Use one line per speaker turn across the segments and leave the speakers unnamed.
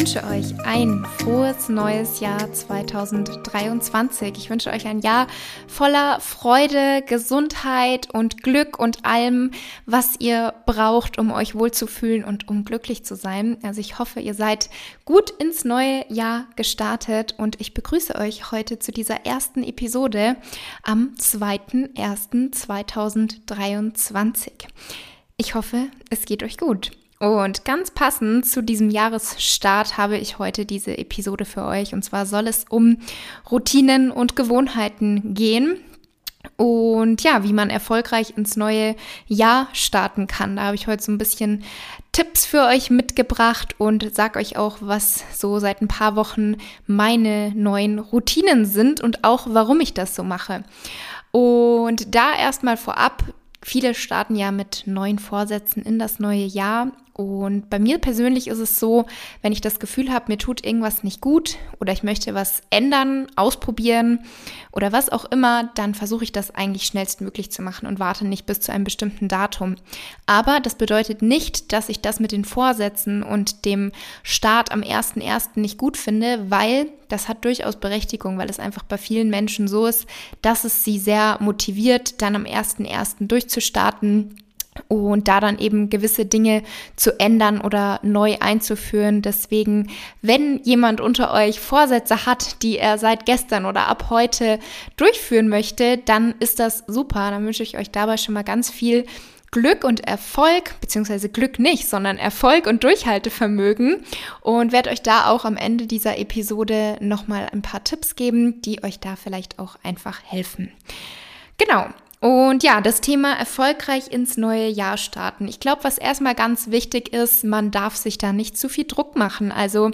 wünsche euch ein frohes neues Jahr 2023. Ich wünsche euch ein Jahr voller Freude, Gesundheit und Glück und allem, was ihr braucht, um euch wohlzufühlen und um glücklich zu sein. Also ich hoffe, ihr seid gut ins neue Jahr gestartet und ich begrüße euch heute zu dieser ersten Episode am 2.1.2023. Ich hoffe, es geht euch gut. Und ganz passend zu diesem Jahresstart habe ich heute diese Episode für euch. Und zwar soll es um Routinen und Gewohnheiten gehen. Und ja, wie man erfolgreich ins neue Jahr starten kann. Da habe ich heute so ein bisschen Tipps für euch mitgebracht und sage euch auch, was so seit ein paar Wochen meine neuen Routinen sind und auch warum ich das so mache. Und da erstmal vorab, Viele starten ja mit neuen Vorsätzen in das neue Jahr und bei mir persönlich ist es so, wenn ich das Gefühl habe, mir tut irgendwas nicht gut oder ich möchte was ändern, ausprobieren oder was auch immer, dann versuche ich das eigentlich schnellstmöglich zu machen und warte nicht bis zu einem bestimmten Datum. Aber das bedeutet nicht, dass ich das mit den Vorsätzen und dem Start am 1.1. nicht gut finde, weil das hat durchaus Berechtigung, weil es einfach bei vielen Menschen so ist, dass es sie sehr motiviert, dann am 1.1. durchzustarten und da dann eben gewisse Dinge zu ändern oder neu einzuführen. Deswegen, wenn jemand unter euch Vorsätze hat, die er seit gestern oder ab heute durchführen möchte, dann ist das super. Dann wünsche ich euch dabei schon mal ganz viel Glück und Erfolg, beziehungsweise Glück nicht, sondern Erfolg und Durchhaltevermögen und werde euch da auch am Ende dieser Episode nochmal ein paar Tipps geben, die euch da vielleicht auch einfach helfen. Genau, und ja, das Thema erfolgreich ins neue Jahr starten. Ich glaube, was erstmal ganz wichtig ist, man darf sich da nicht zu viel Druck machen. Also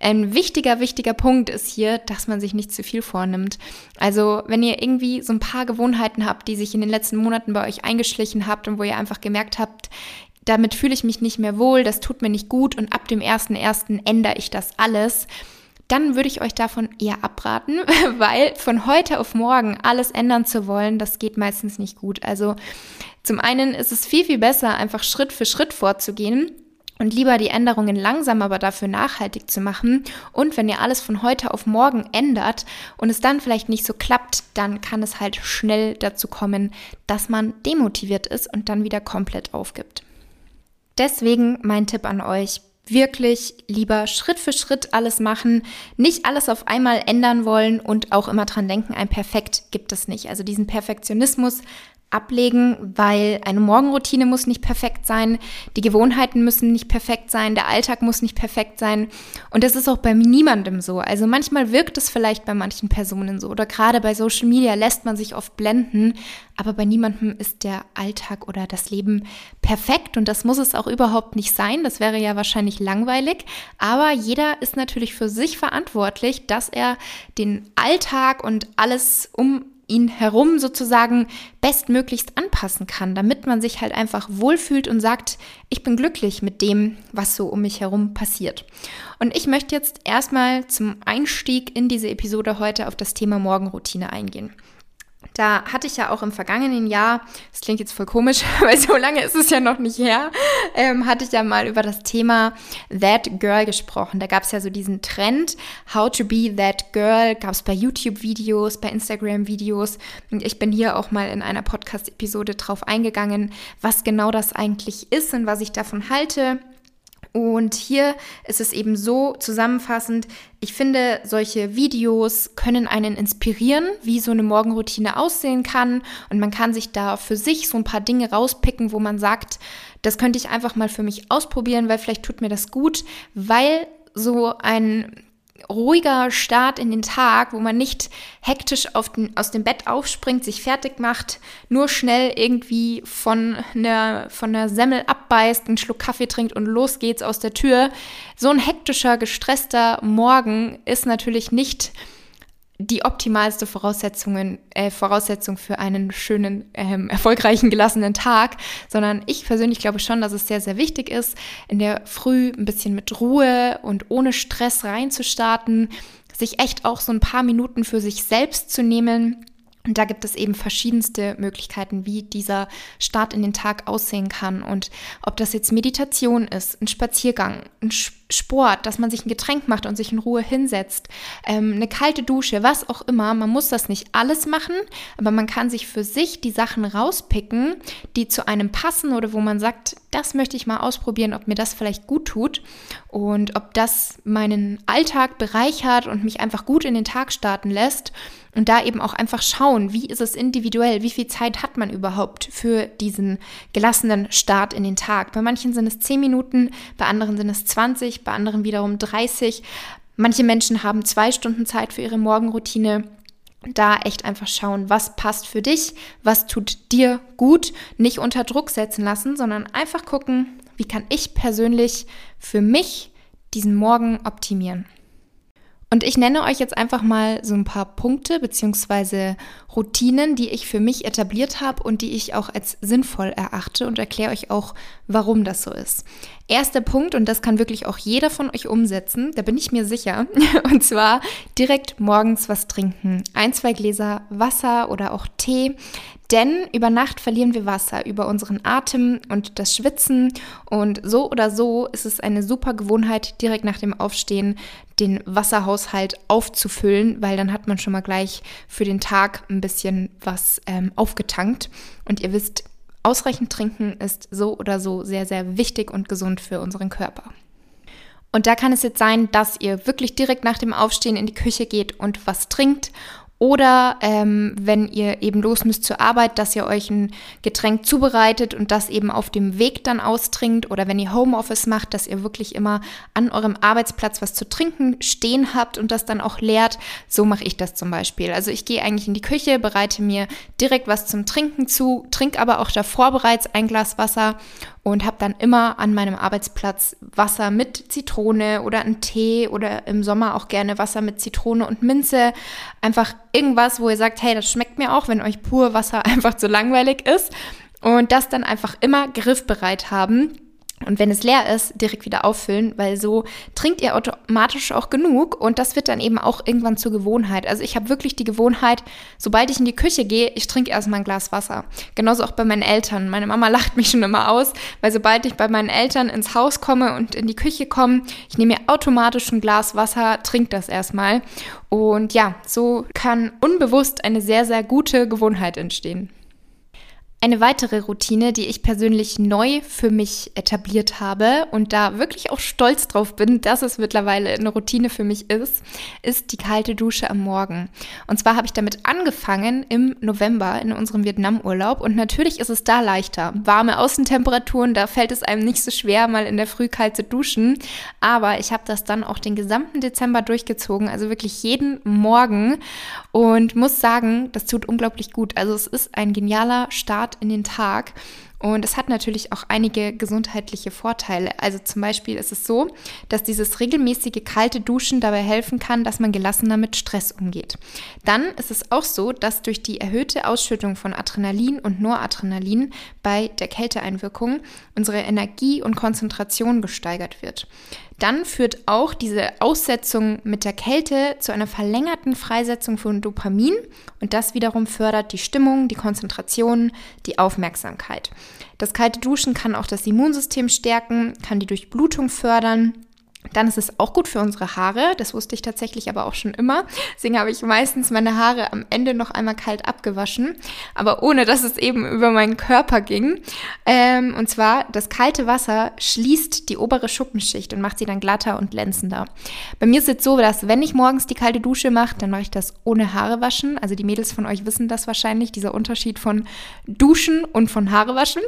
ein wichtiger, wichtiger Punkt ist hier, dass man sich nicht zu viel vornimmt. Also wenn ihr irgendwie so ein paar Gewohnheiten habt, die sich in den letzten Monaten bei euch eingeschlichen habt und wo ihr einfach gemerkt habt, damit fühle ich mich nicht mehr wohl, das tut mir nicht gut und ab dem 1.1. ändere ich das alles dann würde ich euch davon eher abraten, weil von heute auf morgen alles ändern zu wollen, das geht meistens nicht gut. Also zum einen ist es viel, viel besser, einfach Schritt für Schritt vorzugehen und lieber die Änderungen langsam, aber dafür nachhaltig zu machen. Und wenn ihr alles von heute auf morgen ändert und es dann vielleicht nicht so klappt, dann kann es halt schnell dazu kommen, dass man demotiviert ist und dann wieder komplett aufgibt. Deswegen mein Tipp an euch, wirklich lieber Schritt für Schritt alles machen, nicht alles auf einmal ändern wollen und auch immer dran denken, ein Perfekt gibt es nicht. Also diesen Perfektionismus ablegen, weil eine Morgenroutine muss nicht perfekt sein, die Gewohnheiten müssen nicht perfekt sein, der Alltag muss nicht perfekt sein. Und das ist auch bei niemandem so. Also manchmal wirkt es vielleicht bei manchen Personen so. Oder gerade bei Social Media lässt man sich oft blenden, aber bei niemandem ist der Alltag oder das Leben perfekt. Und das muss es auch überhaupt nicht sein, das wäre ja wahrscheinlich langweilig, aber jeder ist natürlich für sich verantwortlich, dass er den Alltag und alles um ihn herum sozusagen bestmöglichst anpassen kann, damit man sich halt einfach wohlfühlt und sagt, ich bin glücklich mit dem, was so um mich herum passiert. Und ich möchte jetzt erstmal zum Einstieg in diese Episode heute auf das Thema Morgenroutine eingehen. Da hatte ich ja auch im vergangenen Jahr, das klingt jetzt voll komisch, weil so lange ist es ja noch nicht her, ähm, hatte ich ja mal über das Thema That Girl gesprochen. Da gab es ja so diesen Trend, How to be That Girl, gab es bei YouTube-Videos, bei Instagram-Videos. Und ich bin hier auch mal in einer Podcast-Episode drauf eingegangen, was genau das eigentlich ist und was ich davon halte. Und hier ist es eben so zusammenfassend, ich finde, solche Videos können einen inspirieren, wie so eine Morgenroutine aussehen kann. Und man kann sich da für sich so ein paar Dinge rauspicken, wo man sagt, das könnte ich einfach mal für mich ausprobieren, weil vielleicht tut mir das gut, weil so ein ruhiger Start in den Tag, wo man nicht hektisch den, aus dem Bett aufspringt, sich fertig macht, nur schnell irgendwie von einer, von einer Semmel abbeißt, einen Schluck Kaffee trinkt und los geht's aus der Tür. So ein hektischer, gestresster Morgen ist natürlich nicht die optimalste Voraussetzungen, äh, Voraussetzung für einen schönen, ähm, erfolgreichen, gelassenen Tag, sondern ich persönlich glaube schon, dass es sehr, sehr wichtig ist, in der Früh ein bisschen mit Ruhe und ohne Stress reinzustarten, sich echt auch so ein paar Minuten für sich selbst zu nehmen. Und da gibt es eben verschiedenste Möglichkeiten, wie dieser Start in den Tag aussehen kann. Und ob das jetzt Meditation ist, ein Spaziergang, ein Sport, dass man sich ein Getränk macht und sich in Ruhe hinsetzt, ähm, eine kalte Dusche, was auch immer. Man muss das nicht alles machen, aber man kann sich für sich die Sachen rauspicken, die zu einem passen oder wo man sagt, das möchte ich mal ausprobieren, ob mir das vielleicht gut tut und ob das meinen Alltag bereichert und mich einfach gut in den Tag starten lässt. Und da eben auch einfach schauen, wie ist es individuell, wie viel Zeit hat man überhaupt für diesen gelassenen Start in den Tag. Bei manchen sind es 10 Minuten, bei anderen sind es 20, bei anderen wiederum 30. Manche Menschen haben zwei Stunden Zeit für ihre Morgenroutine da echt einfach schauen, was passt für dich, was tut dir gut, nicht unter Druck setzen lassen, sondern einfach gucken, wie kann ich persönlich für mich diesen Morgen optimieren. Und ich nenne euch jetzt einfach mal so ein paar Punkte bzw. Routinen, die ich für mich etabliert habe und die ich auch als sinnvoll erachte und erkläre euch auch, warum das so ist. Erster Punkt, und das kann wirklich auch jeder von euch umsetzen, da bin ich mir sicher, und zwar direkt morgens was trinken. Ein, zwei Gläser Wasser oder auch Tee. Denn über Nacht verlieren wir Wasser über unseren Atem und das Schwitzen. Und so oder so ist es eine super Gewohnheit, direkt nach dem Aufstehen den Wasserhaushalt aufzufüllen, weil dann hat man schon mal gleich für den Tag ein bisschen was ähm, aufgetankt. Und ihr wisst, ausreichend trinken ist so oder so sehr, sehr wichtig und gesund für unseren Körper. Und da kann es jetzt sein, dass ihr wirklich direkt nach dem Aufstehen in die Küche geht und was trinkt oder ähm, wenn ihr eben los müsst zur Arbeit, dass ihr euch ein Getränk zubereitet und das eben auf dem Weg dann austrinkt. Oder wenn ihr Homeoffice macht, dass ihr wirklich immer an eurem Arbeitsplatz was zu trinken stehen habt und das dann auch leert. So mache ich das zum Beispiel. Also ich gehe eigentlich in die Küche, bereite mir direkt was zum Trinken zu, trinke aber auch davor bereits ein Glas Wasser und habe dann immer an meinem Arbeitsplatz Wasser mit Zitrone oder einen Tee oder im Sommer auch gerne Wasser mit Zitrone und Minze. Einfach irgendwas, wo ihr sagt, hey, das schmeckt mir auch, wenn euch pur Wasser einfach zu langweilig ist. Und das dann einfach immer griffbereit haben und wenn es leer ist, direkt wieder auffüllen, weil so trinkt ihr automatisch auch genug und das wird dann eben auch irgendwann zur Gewohnheit. Also ich habe wirklich die Gewohnheit, sobald ich in die Küche gehe, ich trinke erstmal ein Glas Wasser. Genauso auch bei meinen Eltern. Meine Mama lacht mich schon immer aus, weil sobald ich bei meinen Eltern ins Haus komme und in die Küche komme, ich nehme mir automatisch ein Glas Wasser, trinke das erstmal. Und ja, so kann unbewusst eine sehr, sehr gute Gewohnheit entstehen. Eine weitere Routine, die ich persönlich neu für mich etabliert habe und da wirklich auch stolz drauf bin, dass es mittlerweile eine Routine für mich ist, ist die kalte Dusche am Morgen. Und zwar habe ich damit angefangen im November in unserem Vietnamurlaub und natürlich ist es da leichter. Warme Außentemperaturen, da fällt es einem nicht so schwer, mal in der Früh kalt zu duschen. Aber ich habe das dann auch den gesamten Dezember durchgezogen, also wirklich jeden Morgen und muss sagen, das tut unglaublich gut. Also es ist ein genialer Start Start in den Tag. Und es hat natürlich auch einige gesundheitliche Vorteile. Also zum Beispiel ist es so, dass dieses regelmäßige kalte Duschen dabei helfen kann, dass man gelassener mit Stress umgeht. Dann ist es auch so, dass durch die erhöhte Ausschüttung von Adrenalin und Noradrenalin bei der Kälteeinwirkung unsere Energie und Konzentration gesteigert wird dann führt auch diese Aussetzung mit der Kälte zu einer verlängerten Freisetzung von Dopamin und das wiederum fördert die Stimmung, die Konzentration, die Aufmerksamkeit. Das kalte Duschen kann auch das Immunsystem stärken, kann die Durchblutung fördern dann ist es auch gut für unsere Haare. Das wusste ich tatsächlich aber auch schon immer. Deswegen habe ich meistens meine Haare am Ende noch einmal kalt abgewaschen. Aber ohne, dass es eben über meinen Körper ging. Ähm, und zwar, das kalte Wasser schließt die obere Schuppenschicht und macht sie dann glatter und glänzender. Bei mir ist es so, dass wenn ich morgens die kalte Dusche mache, dann mache ich das ohne Haare waschen. Also die Mädels von euch wissen das wahrscheinlich, dieser Unterschied von Duschen und von Haare waschen.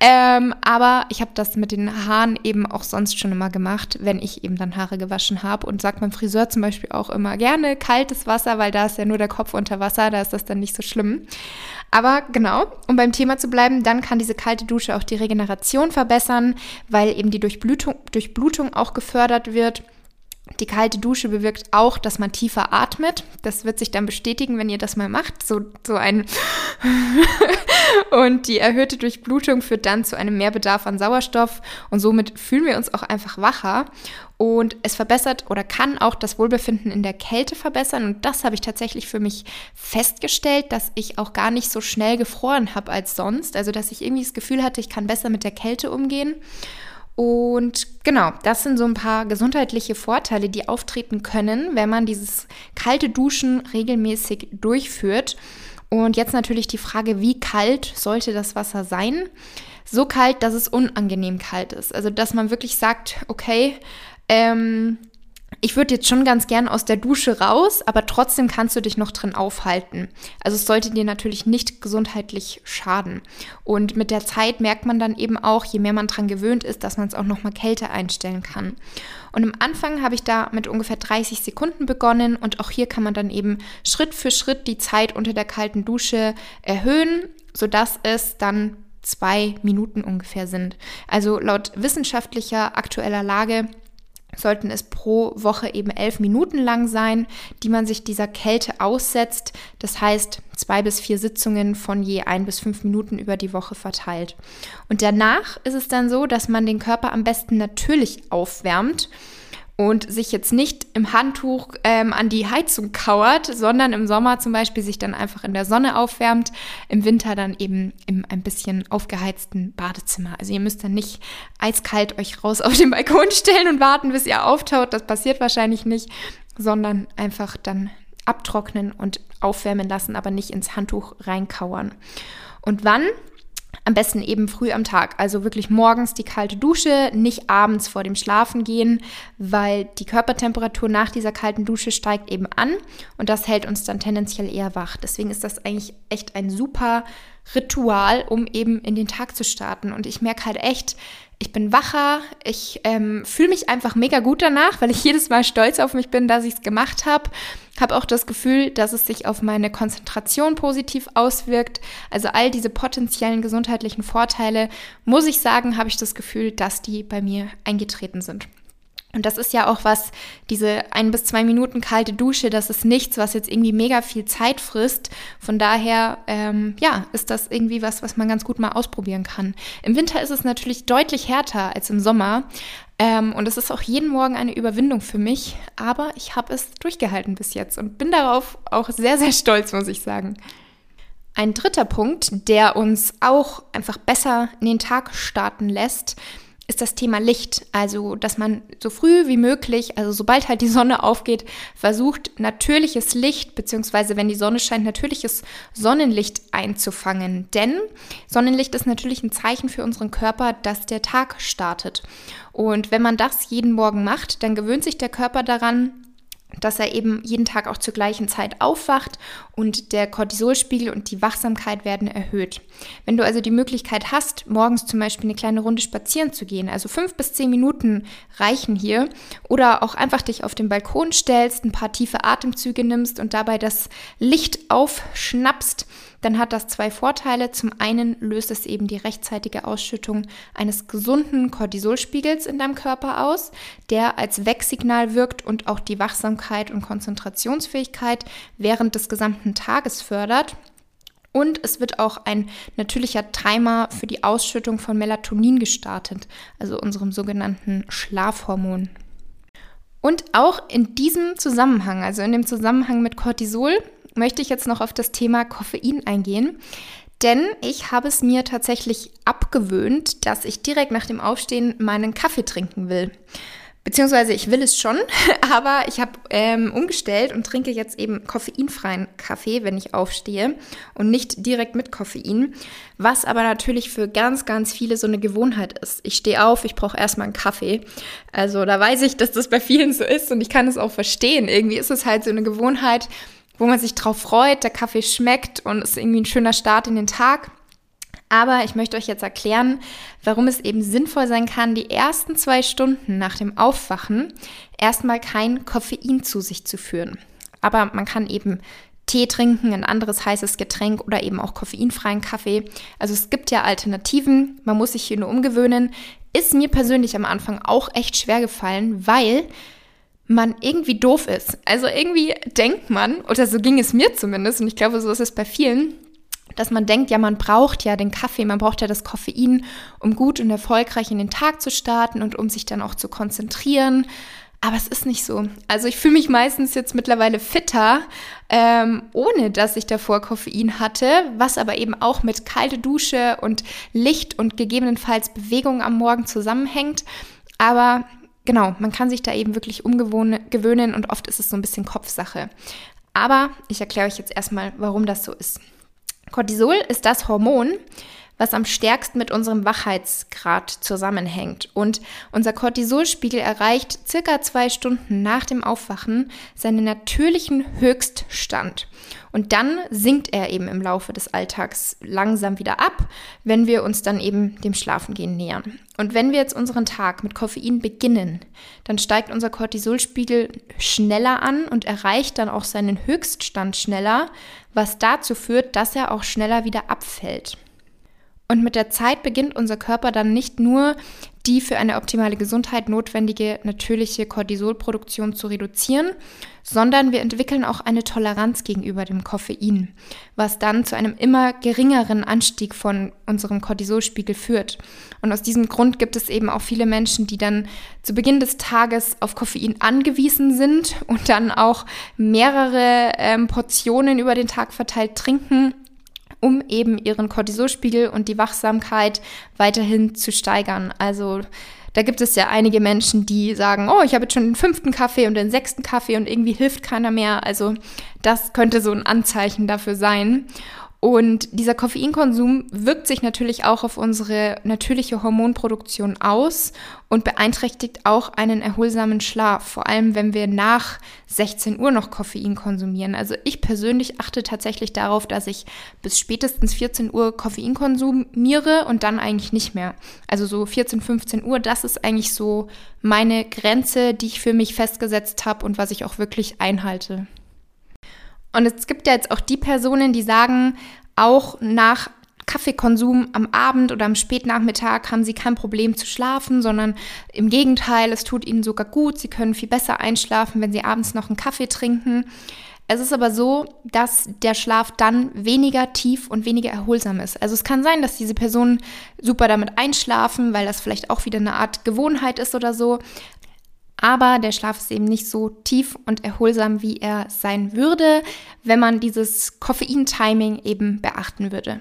Ähm, aber ich habe das mit den Haaren eben auch sonst schon immer gemacht, wenn ich eben dann Haare gewaschen habe und sagt beim Friseur zum Beispiel auch immer gerne kaltes Wasser, weil da ist ja nur der Kopf unter Wasser, da ist das dann nicht so schlimm. Aber genau, um beim Thema zu bleiben, dann kann diese kalte Dusche auch die Regeneration verbessern, weil eben die Durchblutung, Durchblutung auch gefördert wird. Die kalte Dusche bewirkt auch, dass man tiefer atmet. Das wird sich dann bestätigen, wenn ihr das mal macht. So, so ein und die erhöhte Durchblutung führt dann zu einem Mehrbedarf an Sauerstoff und somit fühlen wir uns auch einfach wacher. Und es verbessert oder kann auch das Wohlbefinden in der Kälte verbessern. Und das habe ich tatsächlich für mich festgestellt, dass ich auch gar nicht so schnell gefroren habe als sonst. Also dass ich irgendwie das Gefühl hatte, ich kann besser mit der Kälte umgehen. Und genau, das sind so ein paar gesundheitliche Vorteile, die auftreten können, wenn man dieses kalte Duschen regelmäßig durchführt. Und jetzt natürlich die Frage, wie kalt sollte das Wasser sein? So kalt, dass es unangenehm kalt ist. Also, dass man wirklich sagt, okay, ähm, ich würde jetzt schon ganz gern aus der Dusche raus, aber trotzdem kannst du dich noch drin aufhalten. Also es sollte dir natürlich nicht gesundheitlich schaden. Und mit der Zeit merkt man dann eben auch, je mehr man dran gewöhnt ist, dass man es auch noch mal kälter einstellen kann. Und am Anfang habe ich da mit ungefähr 30 Sekunden begonnen und auch hier kann man dann eben Schritt für Schritt die Zeit unter der kalten Dusche erhöhen, sodass es dann zwei Minuten ungefähr sind. Also laut wissenschaftlicher aktueller Lage sollten es pro Woche eben elf Minuten lang sein, die man sich dieser Kälte aussetzt. Das heißt, zwei bis vier Sitzungen von je ein bis fünf Minuten über die Woche verteilt. Und danach ist es dann so, dass man den Körper am besten natürlich aufwärmt und sich jetzt nicht im Handtuch ähm, an die Heizung kauert, sondern im Sommer zum Beispiel sich dann einfach in der Sonne aufwärmt, im Winter dann eben im ein bisschen aufgeheizten Badezimmer. Also ihr müsst dann nicht eiskalt euch raus auf den Balkon stellen und warten, bis ihr auftaut. Das passiert wahrscheinlich nicht, sondern einfach dann abtrocknen und aufwärmen lassen, aber nicht ins Handtuch reinkauern. Und wann am besten eben früh am Tag, also wirklich morgens die kalte Dusche, nicht abends vor dem Schlafen gehen, weil die Körpertemperatur nach dieser kalten Dusche steigt eben an und das hält uns dann tendenziell eher wach. Deswegen ist das eigentlich echt ein super Ritual, um eben in den Tag zu starten. Und ich merke halt echt, ich bin wacher, ich ähm, fühle mich einfach mega gut danach, weil ich jedes Mal stolz auf mich bin, dass ich es gemacht habe. Habe auch das Gefühl, dass es sich auf meine Konzentration positiv auswirkt. Also all diese potenziellen gesundheitlichen Vorteile, muss ich sagen, habe ich das Gefühl, dass die bei mir eingetreten sind. Und das ist ja auch was, diese ein bis zwei Minuten kalte Dusche, das ist nichts, was jetzt irgendwie mega viel Zeit frisst. Von daher, ähm, ja, ist das irgendwie was, was man ganz gut mal ausprobieren kann. Im Winter ist es natürlich deutlich härter als im Sommer. Ähm, und es ist auch jeden Morgen eine Überwindung für mich. Aber ich habe es durchgehalten bis jetzt und bin darauf auch sehr, sehr stolz, muss ich sagen. Ein dritter Punkt, der uns auch einfach besser in den Tag starten lässt, ist das Thema Licht. Also, dass man so früh wie möglich, also sobald halt die Sonne aufgeht, versucht, natürliches Licht, beziehungsweise wenn die Sonne scheint, natürliches Sonnenlicht einzufangen. Denn Sonnenlicht ist natürlich ein Zeichen für unseren Körper, dass der Tag startet. Und wenn man das jeden Morgen macht, dann gewöhnt sich der Körper daran, dass er eben jeden Tag auch zur gleichen Zeit aufwacht und der Cortisolspiegel und die Wachsamkeit werden erhöht. Wenn du also die Möglichkeit hast, morgens zum Beispiel eine kleine Runde spazieren zu gehen, also fünf bis zehn Minuten reichen hier, oder auch einfach dich auf den Balkon stellst, ein paar tiefe Atemzüge nimmst und dabei das Licht aufschnappst, dann hat das zwei Vorteile. Zum einen löst es eben die rechtzeitige Ausschüttung eines gesunden Cortisolspiegels in deinem Körper aus, der als Wecksignal wirkt und auch die Wachsamkeit und Konzentrationsfähigkeit während des gesamten Tages fördert. Und es wird auch ein natürlicher Timer für die Ausschüttung von Melatonin gestartet, also unserem sogenannten Schlafhormon. Und auch in diesem Zusammenhang, also in dem Zusammenhang mit Cortisol, möchte ich jetzt noch auf das Thema Koffein eingehen. Denn ich habe es mir tatsächlich abgewöhnt, dass ich direkt nach dem Aufstehen meinen Kaffee trinken will. Beziehungsweise ich will es schon, aber ich habe ähm, umgestellt und trinke jetzt eben koffeinfreien Kaffee, wenn ich aufstehe und nicht direkt mit Koffein, was aber natürlich für ganz, ganz viele so eine Gewohnheit ist. Ich stehe auf, ich brauche erstmal einen Kaffee. Also da weiß ich, dass das bei vielen so ist und ich kann es auch verstehen. Irgendwie ist es halt so eine Gewohnheit, wo man sich drauf freut, der Kaffee schmeckt und ist irgendwie ein schöner Start in den Tag. Aber ich möchte euch jetzt erklären, warum es eben sinnvoll sein kann, die ersten zwei Stunden nach dem Aufwachen erstmal kein Koffein zu sich zu führen. Aber man kann eben Tee trinken, ein anderes heißes Getränk oder eben auch koffeinfreien Kaffee. Also es gibt ja Alternativen, man muss sich hier nur umgewöhnen. Ist mir persönlich am Anfang auch echt schwer gefallen, weil man irgendwie doof ist. Also irgendwie denkt man, oder so ging es mir zumindest, und ich glaube, so ist es bei vielen, dass man denkt, ja, man braucht ja den Kaffee, man braucht ja das Koffein, um gut und erfolgreich in den Tag zu starten und um sich dann auch zu konzentrieren. Aber es ist nicht so. Also ich fühle mich meistens jetzt mittlerweile fitter, ähm, ohne dass ich davor Koffein hatte, was aber eben auch mit kalte Dusche und Licht und gegebenenfalls Bewegung am Morgen zusammenhängt. Aber genau, man kann sich da eben wirklich umgewöhnen und oft ist es so ein bisschen Kopfsache. Aber ich erkläre euch jetzt erstmal, warum das so ist. Cortisol ist das Hormon, was am stärksten mit unserem Wachheitsgrad zusammenhängt. Und unser Cortisolspiegel erreicht circa zwei Stunden nach dem Aufwachen seinen natürlichen Höchststand. Und dann sinkt er eben im Laufe des Alltags langsam wieder ab, wenn wir uns dann eben dem Schlafengehen nähern. Und wenn wir jetzt unseren Tag mit Koffein beginnen, dann steigt unser Cortisolspiegel schneller an und erreicht dann auch seinen Höchststand schneller, was dazu führt, dass er auch schneller wieder abfällt. Und mit der Zeit beginnt unser Körper dann nicht nur die für eine optimale Gesundheit notwendige natürliche Cortisolproduktion zu reduzieren, sondern wir entwickeln auch eine Toleranz gegenüber dem Koffein, was dann zu einem immer geringeren Anstieg von unserem Cortisolspiegel führt. Und aus diesem Grund gibt es eben auch viele Menschen, die dann zu Beginn des Tages auf Koffein angewiesen sind und dann auch mehrere ähm, Portionen über den Tag verteilt trinken um eben ihren Cortisolspiegel und die Wachsamkeit weiterhin zu steigern. Also da gibt es ja einige Menschen, die sagen, oh, ich habe jetzt schon den fünften Kaffee und den sechsten Kaffee und irgendwie hilft keiner mehr. Also das könnte so ein Anzeichen dafür sein. Und dieser Koffeinkonsum wirkt sich natürlich auch auf unsere natürliche Hormonproduktion aus und beeinträchtigt auch einen erholsamen Schlaf, vor allem wenn wir nach 16 Uhr noch Koffein konsumieren. Also ich persönlich achte tatsächlich darauf, dass ich bis spätestens 14 Uhr Koffein konsumiere und dann eigentlich nicht mehr. Also so 14, 15 Uhr, das ist eigentlich so meine Grenze, die ich für mich festgesetzt habe und was ich auch wirklich einhalte. Und es gibt ja jetzt auch die Personen, die sagen, auch nach Kaffeekonsum am Abend oder am Spätnachmittag haben sie kein Problem zu schlafen, sondern im Gegenteil, es tut ihnen sogar gut. Sie können viel besser einschlafen, wenn sie abends noch einen Kaffee trinken. Es ist aber so, dass der Schlaf dann weniger tief und weniger erholsam ist. Also es kann sein, dass diese Personen super damit einschlafen, weil das vielleicht auch wieder eine Art Gewohnheit ist oder so. Aber der Schlaf ist eben nicht so tief und erholsam, wie er sein würde, wenn man dieses Koffein-Timing eben beachten würde.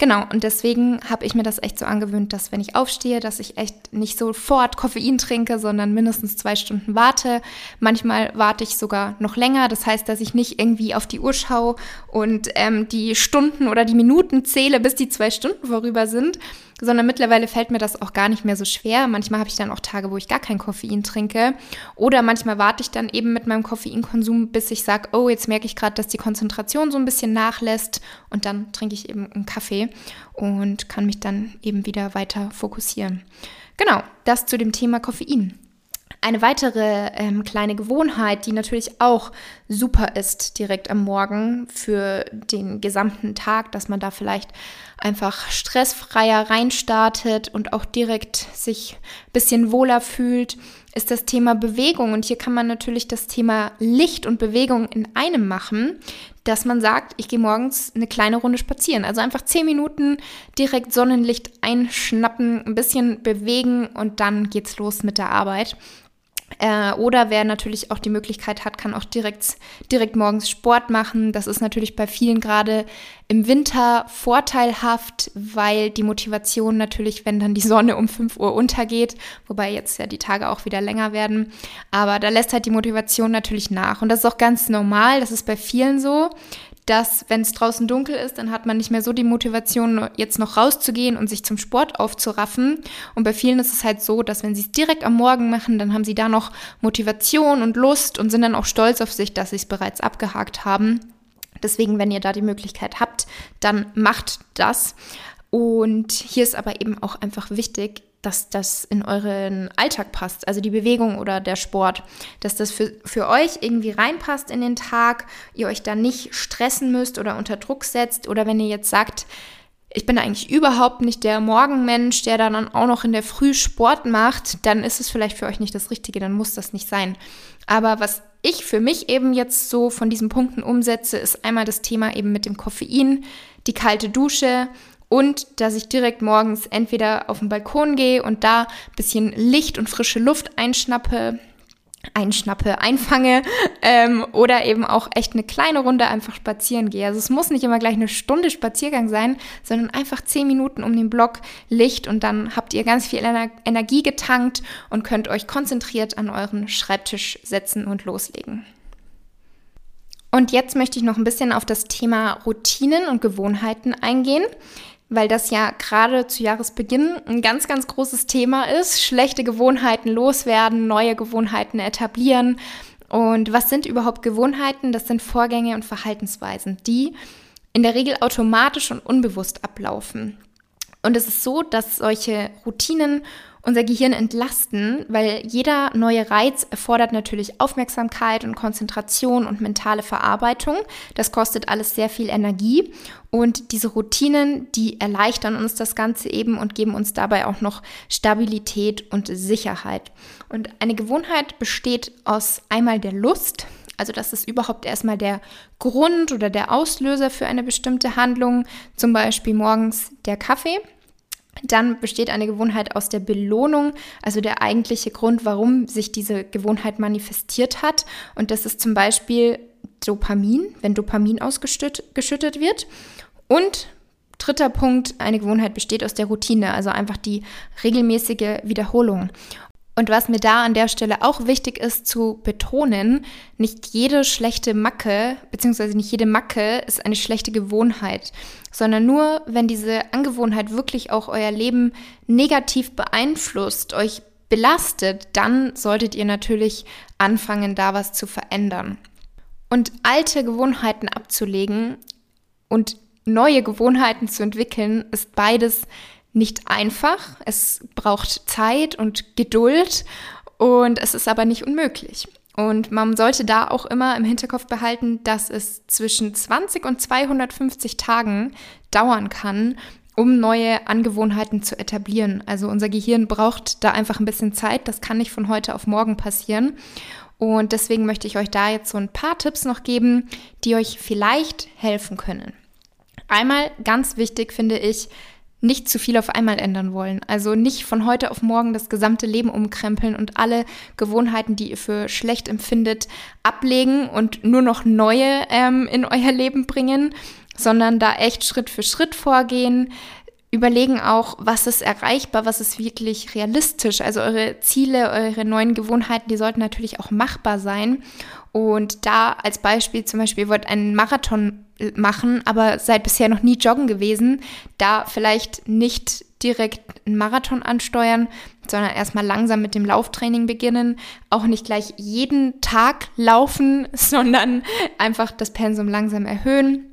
Genau, und deswegen habe ich mir das echt so angewöhnt, dass wenn ich aufstehe, dass ich echt nicht sofort Koffein trinke, sondern mindestens zwei Stunden warte. Manchmal warte ich sogar noch länger. Das heißt, dass ich nicht irgendwie auf die Uhr schaue und ähm, die Stunden oder die Minuten zähle, bis die zwei Stunden vorüber sind, sondern mittlerweile fällt mir das auch gar nicht mehr so schwer. Manchmal habe ich dann auch Tage, wo ich gar kein Koffein trinke. Oder manchmal warte ich dann eben mit meinem Koffeinkonsum, bis ich sage, oh, jetzt merke ich gerade, dass die Konzentration so ein bisschen nachlässt und dann trinke ich eben einen Kaffee und kann mich dann eben wieder weiter fokussieren. Genau, das zu dem Thema Koffein. Eine weitere ähm, kleine Gewohnheit, die natürlich auch super ist direkt am Morgen für den gesamten Tag, dass man da vielleicht einfach stressfreier reinstartet und auch direkt sich ein bisschen wohler fühlt, ist das Thema Bewegung. Und hier kann man natürlich das Thema Licht und Bewegung in einem machen, dass man sagt, ich gehe morgens eine kleine Runde spazieren. Also einfach zehn Minuten direkt Sonnenlicht einschnappen, ein bisschen bewegen und dann geht's los mit der Arbeit. Äh, oder wer natürlich auch die Möglichkeit hat, kann auch direkt, direkt morgens Sport machen. Das ist natürlich bei vielen gerade im Winter vorteilhaft, weil die Motivation natürlich, wenn dann die Sonne um 5 Uhr untergeht, wobei jetzt ja die Tage auch wieder länger werden, aber da lässt halt die Motivation natürlich nach. Und das ist auch ganz normal, das ist bei vielen so dass wenn es draußen dunkel ist, dann hat man nicht mehr so die Motivation, jetzt noch rauszugehen und sich zum Sport aufzuraffen. Und bei vielen ist es halt so, dass wenn sie es direkt am Morgen machen, dann haben sie da noch Motivation und Lust und sind dann auch stolz auf sich, dass sie es bereits abgehakt haben. Deswegen, wenn ihr da die Möglichkeit habt, dann macht das. Und hier ist aber eben auch einfach wichtig, dass das in euren Alltag passt, also die Bewegung oder der Sport, dass das für, für euch irgendwie reinpasst in den Tag, ihr euch da nicht stressen müsst oder unter Druck setzt oder wenn ihr jetzt sagt, ich bin eigentlich überhaupt nicht der Morgenmensch, der dann auch noch in der Früh Sport macht, dann ist es vielleicht für euch nicht das Richtige, dann muss das nicht sein. Aber was ich für mich eben jetzt so von diesen Punkten umsetze, ist einmal das Thema eben mit dem Koffein, die kalte Dusche, und dass ich direkt morgens entweder auf den Balkon gehe und da ein bisschen Licht und frische Luft einschnappe einschnappe, einfange ähm, oder eben auch echt eine kleine Runde einfach spazieren gehe. Also es muss nicht immer gleich eine Stunde Spaziergang sein, sondern einfach zehn Minuten um den Block Licht und dann habt ihr ganz viel Ener Energie getankt und könnt euch konzentriert an euren Schreibtisch setzen und loslegen. Und jetzt möchte ich noch ein bisschen auf das Thema Routinen und Gewohnheiten eingehen weil das ja gerade zu Jahresbeginn ein ganz, ganz großes Thema ist. Schlechte Gewohnheiten loswerden, neue Gewohnheiten etablieren. Und was sind überhaupt Gewohnheiten? Das sind Vorgänge und Verhaltensweisen, die in der Regel automatisch und unbewusst ablaufen. Und es ist so, dass solche Routinen unser Gehirn entlasten, weil jeder neue Reiz erfordert natürlich Aufmerksamkeit und Konzentration und mentale Verarbeitung. Das kostet alles sehr viel Energie und diese Routinen, die erleichtern uns das Ganze eben und geben uns dabei auch noch Stabilität und Sicherheit. Und eine Gewohnheit besteht aus einmal der Lust, also das ist überhaupt erstmal der Grund oder der Auslöser für eine bestimmte Handlung, zum Beispiel morgens der Kaffee. Dann besteht eine Gewohnheit aus der Belohnung, also der eigentliche Grund, warum sich diese Gewohnheit manifestiert hat. Und das ist zum Beispiel Dopamin, wenn Dopamin ausgeschüttet wird. Und dritter Punkt, eine Gewohnheit besteht aus der Routine, also einfach die regelmäßige Wiederholung. Und was mir da an der Stelle auch wichtig ist zu betonen, nicht jede schlechte Macke, beziehungsweise nicht jede Macke ist eine schlechte Gewohnheit, sondern nur, wenn diese Angewohnheit wirklich auch euer Leben negativ beeinflusst, euch belastet, dann solltet ihr natürlich anfangen, da was zu verändern. Und alte Gewohnheiten abzulegen und neue Gewohnheiten zu entwickeln, ist beides nicht einfach. Es braucht Zeit und Geduld und es ist aber nicht unmöglich. Und man sollte da auch immer im Hinterkopf behalten, dass es zwischen 20 und 250 Tagen dauern kann, um neue Angewohnheiten zu etablieren. Also unser Gehirn braucht da einfach ein bisschen Zeit. Das kann nicht von heute auf morgen passieren. Und deswegen möchte ich euch da jetzt so ein paar Tipps noch geben, die euch vielleicht helfen können. Einmal ganz wichtig finde ich, nicht zu viel auf einmal ändern wollen. Also nicht von heute auf morgen das gesamte Leben umkrempeln und alle Gewohnheiten, die ihr für schlecht empfindet, ablegen und nur noch neue ähm, in euer Leben bringen, sondern da echt Schritt für Schritt vorgehen. Überlegen auch, was ist erreichbar, was ist wirklich realistisch. Also eure Ziele, eure neuen Gewohnheiten, die sollten natürlich auch machbar sein. Und da als Beispiel zum Beispiel, ihr wollt einen Marathon machen, aber seid bisher noch nie joggen gewesen, da vielleicht nicht direkt einen Marathon ansteuern, sondern erstmal langsam mit dem Lauftraining beginnen. Auch nicht gleich jeden Tag laufen, sondern einfach das Pensum langsam erhöhen.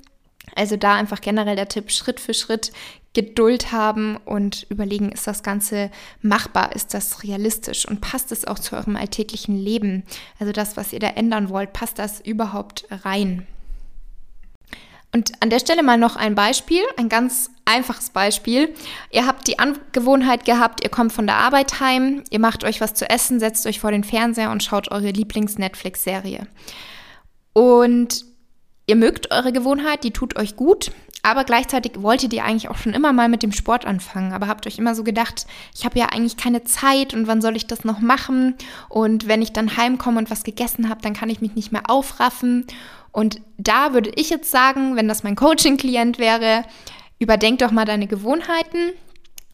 Also da einfach generell der Tipp, Schritt für Schritt Geduld haben und überlegen, ist das Ganze machbar, ist das realistisch und passt es auch zu eurem alltäglichen Leben? Also das, was ihr da ändern wollt, passt das überhaupt rein? Und an der Stelle mal noch ein Beispiel, ein ganz einfaches Beispiel. Ihr habt die Angewohnheit gehabt, ihr kommt von der Arbeit heim, ihr macht euch was zu essen, setzt euch vor den Fernseher und schaut eure Lieblings-Netflix-Serie. Und ihr mögt eure Gewohnheit, die tut euch gut, aber gleichzeitig wolltet ihr eigentlich auch schon immer mal mit dem Sport anfangen, aber habt euch immer so gedacht, ich habe ja eigentlich keine Zeit und wann soll ich das noch machen? Und wenn ich dann heimkomme und was gegessen habe, dann kann ich mich nicht mehr aufraffen. Und da würde ich jetzt sagen, wenn das mein Coaching-Klient wäre, überdenk doch mal deine Gewohnheiten,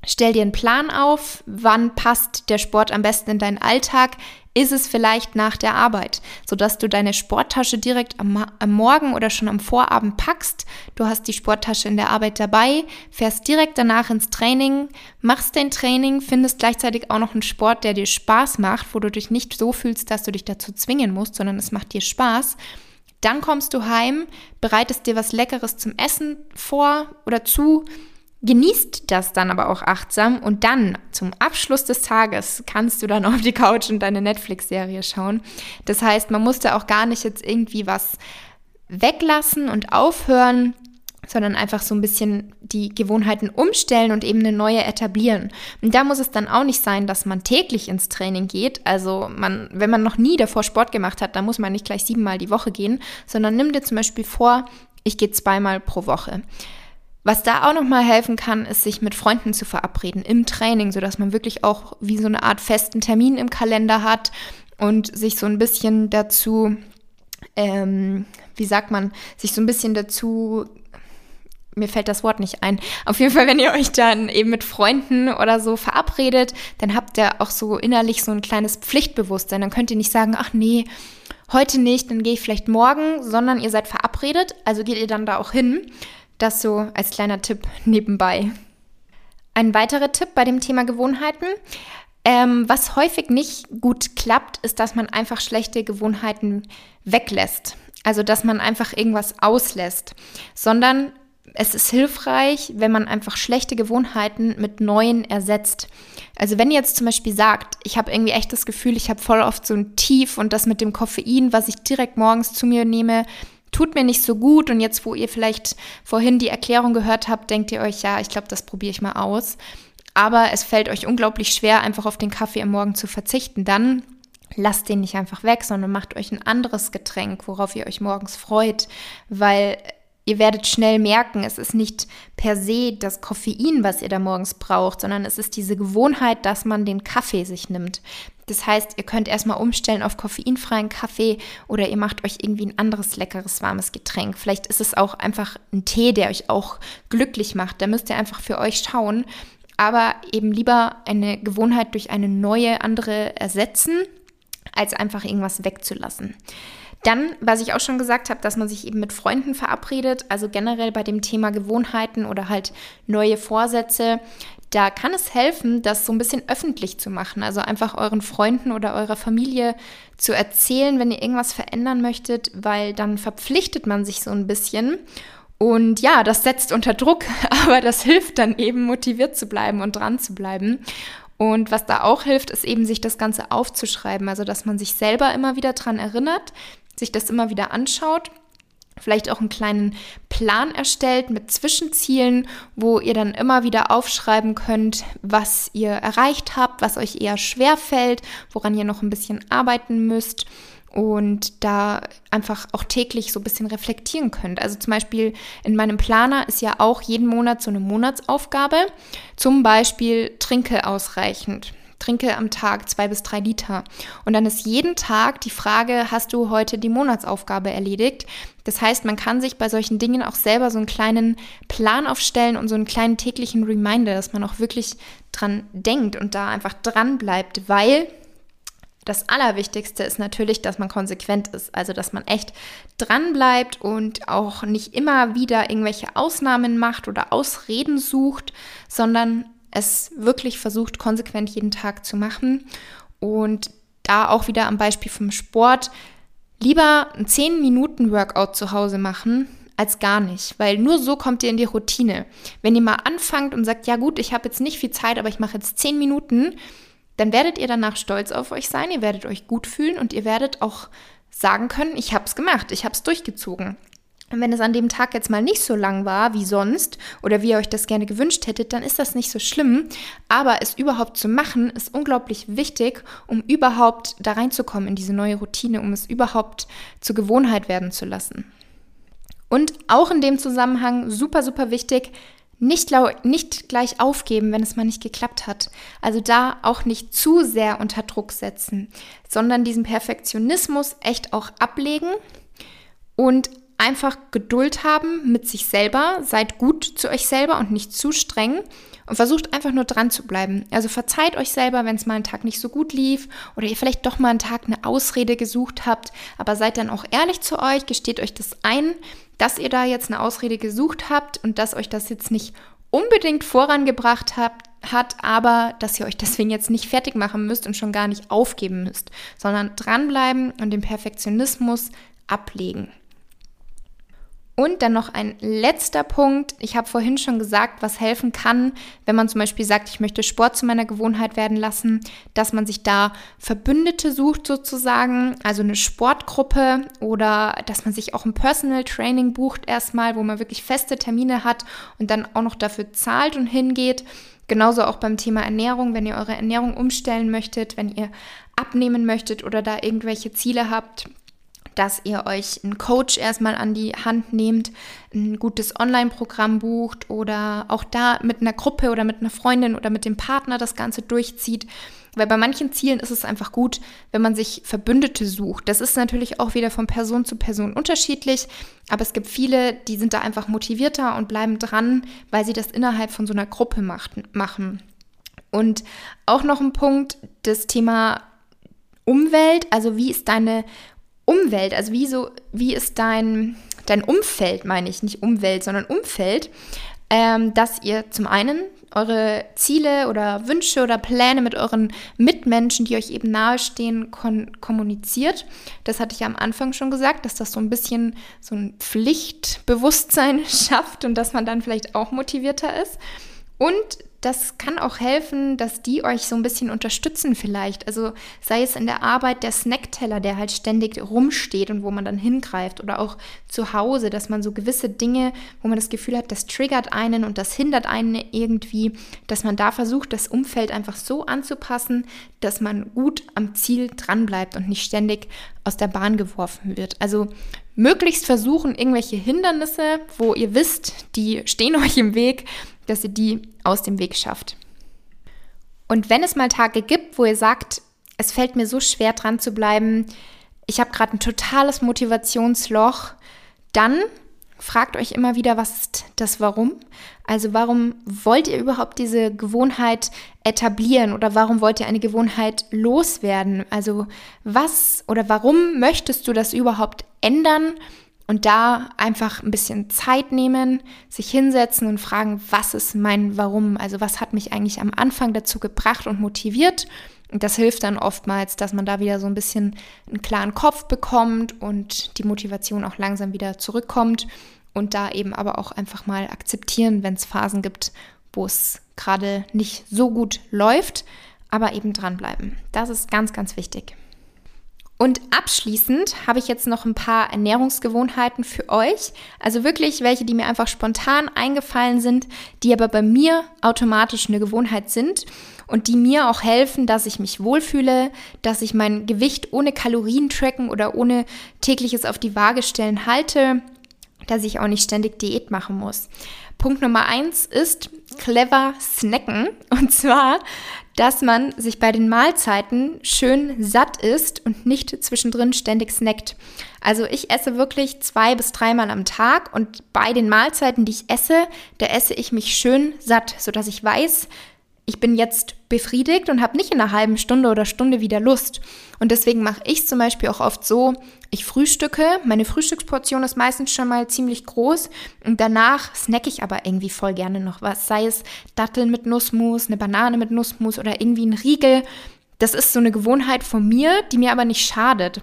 Stell dir einen Plan auf, wann passt der Sport am besten in deinen Alltag. Ist es vielleicht nach der Arbeit, sodass du deine Sporttasche direkt am, am, Morgen oder schon am Vorabend packst. Du hast die Sporttasche in der Arbeit dabei, fährst direkt danach ins Training, machst dein Training, findest gleichzeitig auch noch einen Sport, der dir Spaß macht, wo du dich nicht so fühlst, dass du dich dazu zwingen musst, sondern es macht dir Spaß. Dann kommst du heim, bereitest dir was Leckeres zum Essen vor oder zu, Genießt das dann aber auch achtsam und dann zum Abschluss des Tages kannst du dann auf die Couch und deine Netflix-Serie schauen. Das heißt, man musste auch gar nicht jetzt irgendwie was weglassen und aufhören, sondern einfach so ein bisschen die Gewohnheiten umstellen und eben eine neue etablieren. Und da muss es dann auch nicht sein, dass man täglich ins Training geht. Also man, wenn man noch nie davor Sport gemacht hat, dann muss man nicht gleich siebenmal die Woche gehen, sondern nimm dir zum Beispiel vor, ich gehe zweimal pro Woche. Was da auch nochmal helfen kann, ist, sich mit Freunden zu verabreden im Training, sodass man wirklich auch wie so eine Art festen Termin im Kalender hat und sich so ein bisschen dazu, ähm, wie sagt man, sich so ein bisschen dazu mir fällt das Wort nicht ein. Auf jeden Fall, wenn ihr euch dann eben mit Freunden oder so verabredet, dann habt ihr auch so innerlich so ein kleines Pflichtbewusstsein. Dann könnt ihr nicht sagen, ach nee, heute nicht, dann gehe ich vielleicht morgen, sondern ihr seid verabredet, also geht ihr dann da auch hin. Das so als kleiner Tipp nebenbei. Ein weiterer Tipp bei dem Thema Gewohnheiten. Ähm, was häufig nicht gut klappt, ist, dass man einfach schlechte Gewohnheiten weglässt. Also, dass man einfach irgendwas auslässt, sondern es ist hilfreich, wenn man einfach schlechte Gewohnheiten mit neuen ersetzt. Also wenn ihr jetzt zum Beispiel sagt, ich habe irgendwie echt das Gefühl, ich habe voll oft so ein Tief und das mit dem Koffein, was ich direkt morgens zu mir nehme, tut mir nicht so gut. Und jetzt, wo ihr vielleicht vorhin die Erklärung gehört habt, denkt ihr euch, ja, ich glaube, das probiere ich mal aus. Aber es fällt euch unglaublich schwer, einfach auf den Kaffee am Morgen zu verzichten. Dann lasst den nicht einfach weg, sondern macht euch ein anderes Getränk, worauf ihr euch morgens freut, weil Ihr werdet schnell merken, es ist nicht per se das Koffein, was ihr da morgens braucht, sondern es ist diese Gewohnheit, dass man den Kaffee sich nimmt. Das heißt, ihr könnt erstmal umstellen auf koffeinfreien Kaffee oder ihr macht euch irgendwie ein anderes leckeres, warmes Getränk. Vielleicht ist es auch einfach ein Tee, der euch auch glücklich macht. Da müsst ihr einfach für euch schauen. Aber eben lieber eine Gewohnheit durch eine neue, andere ersetzen, als einfach irgendwas wegzulassen. Dann, was ich auch schon gesagt habe, dass man sich eben mit Freunden verabredet, also generell bei dem Thema Gewohnheiten oder halt neue Vorsätze, da kann es helfen, das so ein bisschen öffentlich zu machen. Also einfach euren Freunden oder eurer Familie zu erzählen, wenn ihr irgendwas verändern möchtet, weil dann verpflichtet man sich so ein bisschen. Und ja, das setzt unter Druck, aber das hilft dann eben, motiviert zu bleiben und dran zu bleiben. Und was da auch hilft, ist eben, sich das Ganze aufzuschreiben. Also, dass man sich selber immer wieder dran erinnert, sich das immer wieder anschaut vielleicht auch einen kleinen Plan erstellt mit Zwischenzielen, wo ihr dann immer wieder aufschreiben könnt, was ihr erreicht habt, was euch eher schwer fällt, woran ihr noch ein bisschen arbeiten müsst und da einfach auch täglich so ein bisschen reflektieren könnt. Also zum Beispiel in meinem Planer ist ja auch jeden Monat so eine Monatsaufgabe, zum Beispiel trinke ausreichend trinke am Tag zwei bis drei Liter. Und dann ist jeden Tag die Frage, hast du heute die Monatsaufgabe erledigt? Das heißt, man kann sich bei solchen Dingen auch selber so einen kleinen Plan aufstellen und so einen kleinen täglichen Reminder, dass man auch wirklich dran denkt und da einfach dran bleibt, weil das Allerwichtigste ist natürlich, dass man konsequent ist, also dass man echt dran bleibt und auch nicht immer wieder irgendwelche Ausnahmen macht oder Ausreden sucht, sondern es wirklich versucht, konsequent jeden Tag zu machen. Und da auch wieder am Beispiel vom Sport, lieber ein 10 Minuten Workout zu Hause machen, als gar nicht, weil nur so kommt ihr in die Routine. Wenn ihr mal anfangt und sagt, ja gut, ich habe jetzt nicht viel Zeit, aber ich mache jetzt 10 Minuten, dann werdet ihr danach stolz auf euch sein, ihr werdet euch gut fühlen und ihr werdet auch sagen können, ich habe es gemacht, ich habe es durchgezogen. Und wenn es an dem Tag jetzt mal nicht so lang war wie sonst oder wie ihr euch das gerne gewünscht hättet, dann ist das nicht so schlimm. Aber es überhaupt zu machen, ist unglaublich wichtig, um überhaupt da reinzukommen in diese neue Routine, um es überhaupt zur Gewohnheit werden zu lassen. Und auch in dem Zusammenhang super, super wichtig, nicht, nicht gleich aufgeben, wenn es mal nicht geklappt hat. Also da auch nicht zu sehr unter Druck setzen, sondern diesen Perfektionismus echt auch ablegen und einfach Geduld haben mit sich selber, seid gut zu euch selber und nicht zu streng und versucht einfach nur dran zu bleiben. Also verzeiht euch selber, wenn es mal einen Tag nicht so gut lief oder ihr vielleicht doch mal einen Tag eine Ausrede gesucht habt, aber seid dann auch ehrlich zu euch, gesteht euch das ein, dass ihr da jetzt eine Ausrede gesucht habt und dass euch das jetzt nicht unbedingt vorangebracht habt, hat, aber dass ihr euch deswegen jetzt nicht fertig machen müsst und schon gar nicht aufgeben müsst, sondern dranbleiben und den Perfektionismus ablegen. Und dann noch ein letzter Punkt. Ich habe vorhin schon gesagt, was helfen kann, wenn man zum Beispiel sagt, ich möchte Sport zu meiner Gewohnheit werden lassen, dass man sich da Verbündete sucht sozusagen, also eine Sportgruppe oder dass man sich auch ein Personal Training bucht erstmal, wo man wirklich feste Termine hat und dann auch noch dafür zahlt und hingeht. Genauso auch beim Thema Ernährung, wenn ihr eure Ernährung umstellen möchtet, wenn ihr abnehmen möchtet oder da irgendwelche Ziele habt, dass ihr euch einen Coach erstmal an die Hand nehmt, ein gutes Online-Programm bucht oder auch da mit einer Gruppe oder mit einer Freundin oder mit dem Partner das Ganze durchzieht. Weil bei manchen Zielen ist es einfach gut, wenn man sich Verbündete sucht. Das ist natürlich auch wieder von Person zu Person unterschiedlich, aber es gibt viele, die sind da einfach motivierter und bleiben dran, weil sie das innerhalb von so einer Gruppe macht, machen. Und auch noch ein Punkt, das Thema Umwelt, also wie ist deine Umwelt, also wie so, wie ist dein, dein Umfeld, meine ich, nicht Umwelt, sondern Umfeld, ähm, dass ihr zum einen eure Ziele oder Wünsche oder Pläne mit euren Mitmenschen, die euch eben nahestehen, kommuniziert. Das hatte ich ja am Anfang schon gesagt, dass das so ein bisschen so ein Pflichtbewusstsein schafft und dass man dann vielleicht auch motivierter ist. Und das kann auch helfen, dass die euch so ein bisschen unterstützen vielleicht. Also sei es in der Arbeit der Snackteller, der halt ständig rumsteht und wo man dann hingreift oder auch zu Hause, dass man so gewisse Dinge, wo man das Gefühl hat, das triggert einen und das hindert einen irgendwie, dass man da versucht, das Umfeld einfach so anzupassen, dass man gut am Ziel dranbleibt und nicht ständig aus der Bahn geworfen wird. Also möglichst versuchen, irgendwelche Hindernisse, wo ihr wisst, die stehen euch im Weg, dass ihr die aus dem Weg schafft. Und wenn es mal Tage gibt, wo ihr sagt, es fällt mir so schwer dran zu bleiben, ich habe gerade ein totales Motivationsloch, dann fragt euch immer wieder, was ist das Warum? Also warum wollt ihr überhaupt diese Gewohnheit etablieren oder warum wollt ihr eine Gewohnheit loswerden? Also was oder warum möchtest du das überhaupt ändern? Und da einfach ein bisschen Zeit nehmen, sich hinsetzen und fragen, was ist mein Warum? Also was hat mich eigentlich am Anfang dazu gebracht und motiviert? Und das hilft dann oftmals, dass man da wieder so ein bisschen einen klaren Kopf bekommt und die Motivation auch langsam wieder zurückkommt. Und da eben aber auch einfach mal akzeptieren, wenn es Phasen gibt, wo es gerade nicht so gut läuft, aber eben dranbleiben. Das ist ganz, ganz wichtig. Und abschließend habe ich jetzt noch ein paar Ernährungsgewohnheiten für euch. Also wirklich welche, die mir einfach spontan eingefallen sind, die aber bei mir automatisch eine Gewohnheit sind und die mir auch helfen, dass ich mich wohlfühle, dass ich mein Gewicht ohne Kalorien tracken oder ohne tägliches auf die Waage stellen halte, dass ich auch nicht ständig Diät machen muss. Punkt Nummer eins ist clever snacken. Und zwar dass man sich bei den Mahlzeiten schön satt isst und nicht zwischendrin ständig snackt. Also ich esse wirklich zwei bis dreimal am Tag und bei den Mahlzeiten, die ich esse, da esse ich mich schön satt, sodass ich weiß, ich bin jetzt befriedigt und habe nicht in einer halben Stunde oder Stunde wieder Lust. Und deswegen mache ich zum Beispiel auch oft so, ich frühstücke, meine Frühstücksportion ist meistens schon mal ziemlich groß und danach snacke ich aber irgendwie voll gerne noch was, sei es Datteln mit Nussmus, eine Banane mit Nussmus oder irgendwie ein Riegel. Das ist so eine Gewohnheit von mir, die mir aber nicht schadet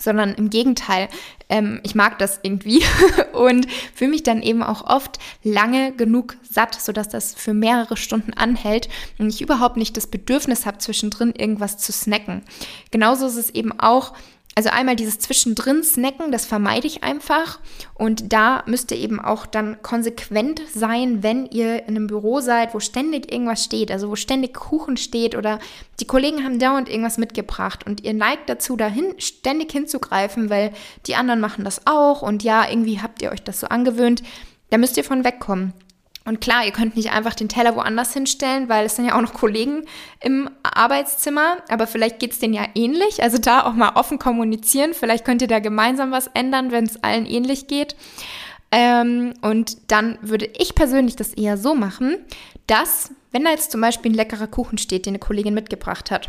sondern im Gegenteil, ähm, ich mag das irgendwie und fühle mich dann eben auch oft lange genug satt, sodass das für mehrere Stunden anhält und ich überhaupt nicht das Bedürfnis habe, zwischendrin irgendwas zu snacken. Genauso ist es eben auch also einmal dieses Zwischendrin snacken, das vermeide ich einfach. Und da müsst ihr eben auch dann konsequent sein, wenn ihr in einem Büro seid, wo ständig irgendwas steht, also wo ständig Kuchen steht oder die Kollegen haben dauernd irgendwas mitgebracht und ihr neigt dazu, dahin ständig hinzugreifen, weil die anderen machen das auch und ja, irgendwie habt ihr euch das so angewöhnt. Da müsst ihr von wegkommen. Und klar, ihr könnt nicht einfach den Teller woanders hinstellen, weil es sind ja auch noch Kollegen im Arbeitszimmer, aber vielleicht geht es denen ja ähnlich. Also da auch mal offen kommunizieren. Vielleicht könnt ihr da gemeinsam was ändern, wenn es allen ähnlich geht. Ähm, und dann würde ich persönlich das eher so machen, dass, wenn da jetzt zum Beispiel ein leckerer Kuchen steht, den eine Kollegin mitgebracht hat,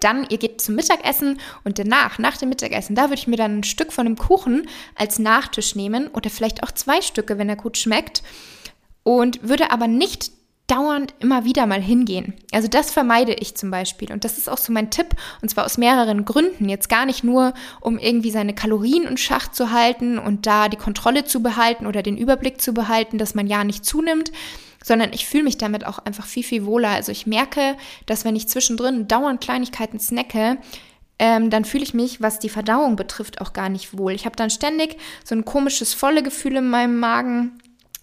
dann, ihr geht zum Mittagessen und danach, nach dem Mittagessen, da würde ich mir dann ein Stück von dem Kuchen als Nachtisch nehmen oder vielleicht auch zwei Stücke, wenn er gut schmeckt und würde aber nicht dauernd immer wieder mal hingehen. Also das vermeide ich zum Beispiel. Und das ist auch so mein Tipp, und zwar aus mehreren Gründen. Jetzt gar nicht nur, um irgendwie seine Kalorien in Schach zu halten und da die Kontrolle zu behalten oder den Überblick zu behalten, dass man ja nicht zunimmt, sondern ich fühle mich damit auch einfach viel, viel wohler. Also ich merke, dass wenn ich zwischendrin dauernd Kleinigkeiten snacke, ähm, dann fühle ich mich, was die Verdauung betrifft, auch gar nicht wohl. Ich habe dann ständig so ein komisches volle Gefühl in meinem Magen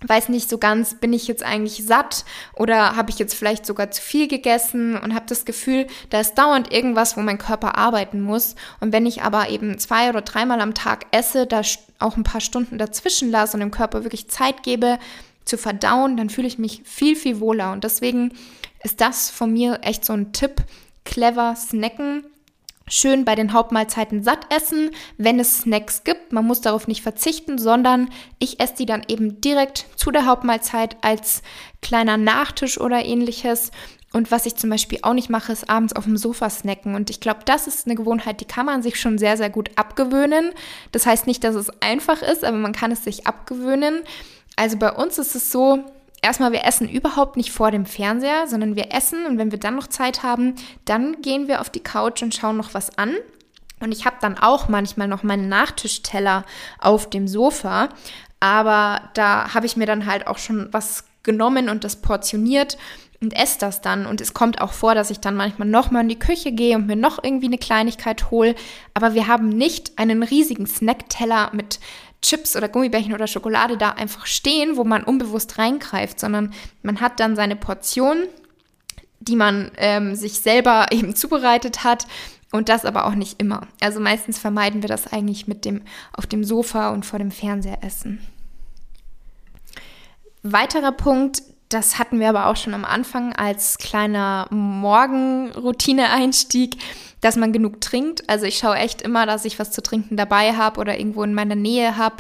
weiß nicht so ganz, bin ich jetzt eigentlich satt oder habe ich jetzt vielleicht sogar zu viel gegessen und habe das Gefühl, da ist dauernd irgendwas, wo mein Körper arbeiten muss. Und wenn ich aber eben zwei oder dreimal am Tag esse, da auch ein paar Stunden dazwischen lasse und dem Körper wirklich Zeit gebe zu verdauen, dann fühle ich mich viel, viel wohler. Und deswegen ist das von mir echt so ein Tipp, clever snacken schön bei den Hauptmahlzeiten satt essen, wenn es Snacks gibt. Man muss darauf nicht verzichten, sondern ich esse die dann eben direkt zu der Hauptmahlzeit als kleiner Nachtisch oder ähnliches. Und was ich zum Beispiel auch nicht mache, ist abends auf dem Sofa snacken. Und ich glaube, das ist eine Gewohnheit, die kann man sich schon sehr, sehr gut abgewöhnen. Das heißt nicht, dass es einfach ist, aber man kann es sich abgewöhnen. Also bei uns ist es so, erstmal, wir essen überhaupt nicht vor dem Fernseher, sondern wir essen und wenn wir dann noch Zeit haben, dann gehen wir auf die Couch und schauen noch was an. Und ich habe dann auch manchmal noch meinen Nachtischteller auf dem Sofa, aber da habe ich mir dann halt auch schon was genommen und das portioniert und esse das dann. Und es kommt auch vor, dass ich dann manchmal nochmal in die Küche gehe und mir noch irgendwie eine Kleinigkeit hole. Aber wir haben nicht einen riesigen Snackteller mit Chips oder Gummibärchen oder Schokolade da einfach stehen, wo man unbewusst reingreift, sondern man hat dann seine Portion, die man ähm, sich selber eben zubereitet hat und das aber auch nicht immer. Also meistens vermeiden wir das eigentlich mit dem auf dem Sofa und vor dem Fernseher essen. Weiterer Punkt, das hatten wir aber auch schon am Anfang als kleiner Morgenroutine-Einstieg, dass man genug trinkt. Also ich schaue echt immer, dass ich was zu trinken dabei habe oder irgendwo in meiner Nähe habe.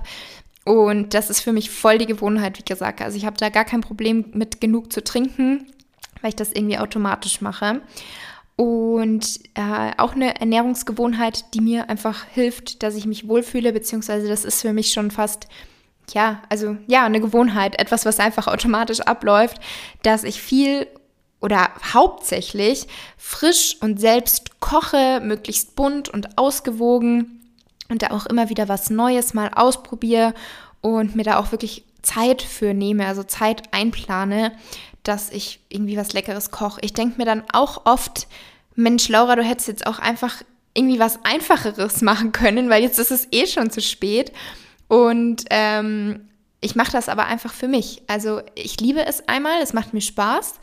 Und das ist für mich voll die Gewohnheit, wie gesagt. Also ich habe da gar kein Problem mit genug zu trinken, weil ich das irgendwie automatisch mache. Und äh, auch eine Ernährungsgewohnheit, die mir einfach hilft, dass ich mich wohlfühle, beziehungsweise das ist für mich schon fast, ja, also ja, eine Gewohnheit, etwas, was einfach automatisch abläuft, dass ich viel oder hauptsächlich frisch und selbst koche, möglichst bunt und ausgewogen und da auch immer wieder was Neues mal ausprobiere und mir da auch wirklich Zeit für nehme, also Zeit einplane, dass ich irgendwie was Leckeres koche. Ich denke mir dann auch oft, Mensch, Laura, du hättest jetzt auch einfach irgendwie was Einfacheres machen können, weil jetzt ist es eh schon zu spät. Und ähm, ich mache das aber einfach für mich. Also ich liebe es einmal, es macht mir Spaß.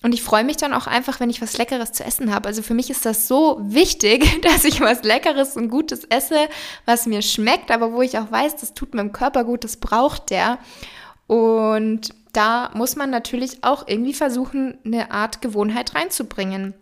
Und ich freue mich dann auch einfach, wenn ich was Leckeres zu essen habe. Also für mich ist das so wichtig, dass ich was Leckeres und Gutes esse, was mir schmeckt, aber wo ich auch weiß, das tut meinem Körper gut, das braucht der. Und da muss man natürlich auch irgendwie versuchen, eine Art Gewohnheit reinzubringen.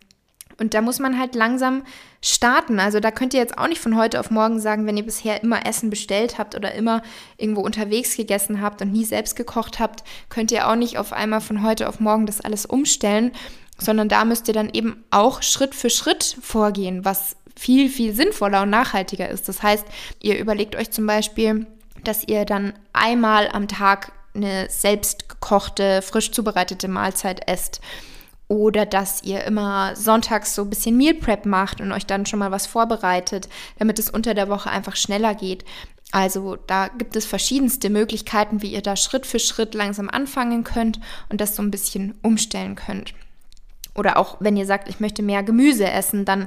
Und da muss man halt langsam starten. Also da könnt ihr jetzt auch nicht von heute auf morgen sagen, wenn ihr bisher immer Essen bestellt habt oder immer irgendwo unterwegs gegessen habt und nie selbst gekocht habt, könnt ihr auch nicht auf einmal von heute auf morgen das alles umstellen, sondern da müsst ihr dann eben auch Schritt für Schritt vorgehen, was viel, viel sinnvoller und nachhaltiger ist. Das heißt, ihr überlegt euch zum Beispiel, dass ihr dann einmal am Tag eine selbst gekochte, frisch zubereitete Mahlzeit esst oder dass ihr immer sonntags so ein bisschen Meal Prep macht und euch dann schon mal was vorbereitet, damit es unter der Woche einfach schneller geht. Also da gibt es verschiedenste Möglichkeiten, wie ihr da Schritt für Schritt langsam anfangen könnt und das so ein bisschen umstellen könnt. Oder auch wenn ihr sagt, ich möchte mehr Gemüse essen, dann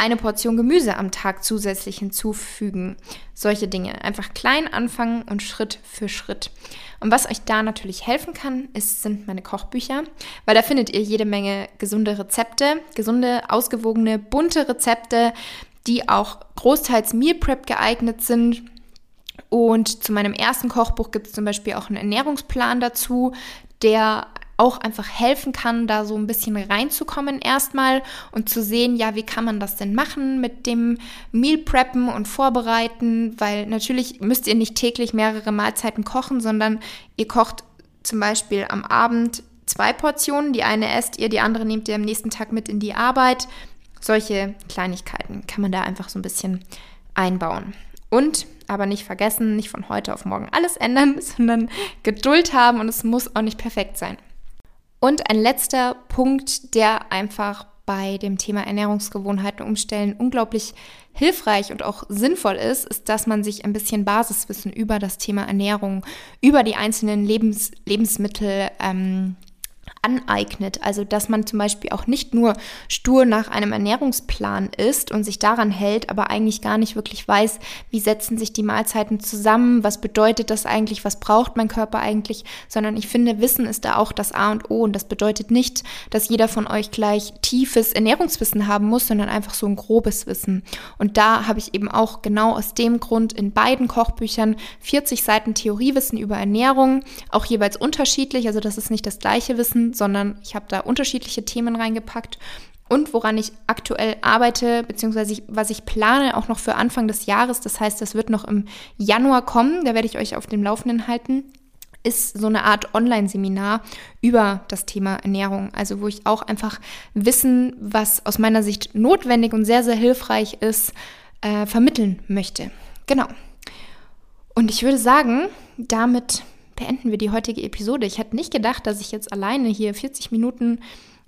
eine Portion Gemüse am Tag zusätzlich hinzufügen. Solche Dinge. Einfach klein anfangen und Schritt für Schritt. Und was euch da natürlich helfen kann, ist, sind meine Kochbücher, weil da findet ihr jede Menge gesunde Rezepte, gesunde, ausgewogene, bunte Rezepte, die auch großteils Meal Prep geeignet sind. Und zu meinem ersten Kochbuch gibt es zum Beispiel auch einen Ernährungsplan dazu, der auch einfach helfen kann, da so ein bisschen reinzukommen erstmal und zu sehen, ja, wie kann man das denn machen mit dem Meal Preppen und Vorbereiten, weil natürlich müsst ihr nicht täglich mehrere Mahlzeiten kochen, sondern ihr kocht zum Beispiel am Abend zwei Portionen, die eine esst ihr, die andere nehmt ihr am nächsten Tag mit in die Arbeit. Solche Kleinigkeiten kann man da einfach so ein bisschen einbauen. Und aber nicht vergessen, nicht von heute auf morgen alles ändern, sondern Geduld haben und es muss auch nicht perfekt sein. Und ein letzter Punkt, der einfach bei dem Thema Ernährungsgewohnheiten umstellen unglaublich hilfreich und auch sinnvoll ist, ist, dass man sich ein bisschen Basiswissen über das Thema Ernährung, über die einzelnen Lebens Lebensmittel ähm, aneignet. Also dass man zum Beispiel auch nicht nur stur nach einem Ernährungsplan isst und sich daran hält, aber eigentlich gar nicht wirklich weiß, wie setzen sich die Mahlzeiten zusammen, was bedeutet das eigentlich, was braucht mein Körper eigentlich, sondern ich finde, Wissen ist da auch das A und O und das bedeutet nicht, dass jeder von euch gleich tiefes Ernährungswissen haben muss, sondern einfach so ein grobes Wissen. Und da habe ich eben auch genau aus dem Grund in beiden Kochbüchern 40 Seiten Theoriewissen über Ernährung, auch jeweils unterschiedlich, also das ist nicht das gleiche Wissen, sondern ich habe da unterschiedliche Themen reingepackt und woran ich aktuell arbeite, beziehungsweise was ich plane, auch noch für Anfang des Jahres. Das heißt, das wird noch im Januar kommen. Da werde ich euch auf dem Laufenden halten. Ist so eine Art Online-Seminar über das Thema Ernährung. Also, wo ich auch einfach Wissen, was aus meiner Sicht notwendig und sehr, sehr hilfreich ist, äh, vermitteln möchte. Genau. Und ich würde sagen, damit beenden wir die heutige Episode. Ich hätte nicht gedacht, dass ich jetzt alleine hier 40 Minuten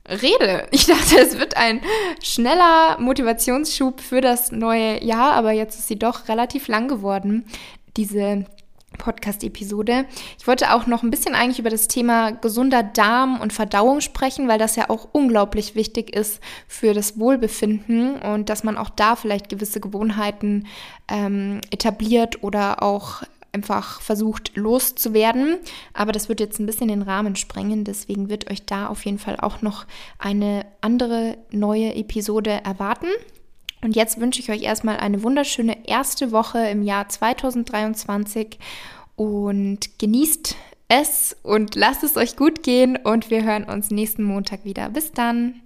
rede. Ich dachte, es wird ein schneller Motivationsschub für das neue Jahr, aber jetzt ist sie doch relativ lang geworden, diese Podcast-Episode. Ich wollte auch noch ein bisschen eigentlich über das Thema gesunder Darm und Verdauung sprechen, weil das ja auch unglaublich wichtig ist für das Wohlbefinden und dass man auch da vielleicht gewisse Gewohnheiten ähm, etabliert oder auch einfach versucht loszuwerden. Aber das wird jetzt ein bisschen den Rahmen sprengen. Deswegen wird euch da auf jeden Fall auch noch eine andere neue Episode erwarten. Und jetzt wünsche ich euch erstmal eine wunderschöne erste Woche im Jahr 2023 und genießt es und lasst es euch gut gehen und wir hören uns nächsten Montag wieder. Bis dann!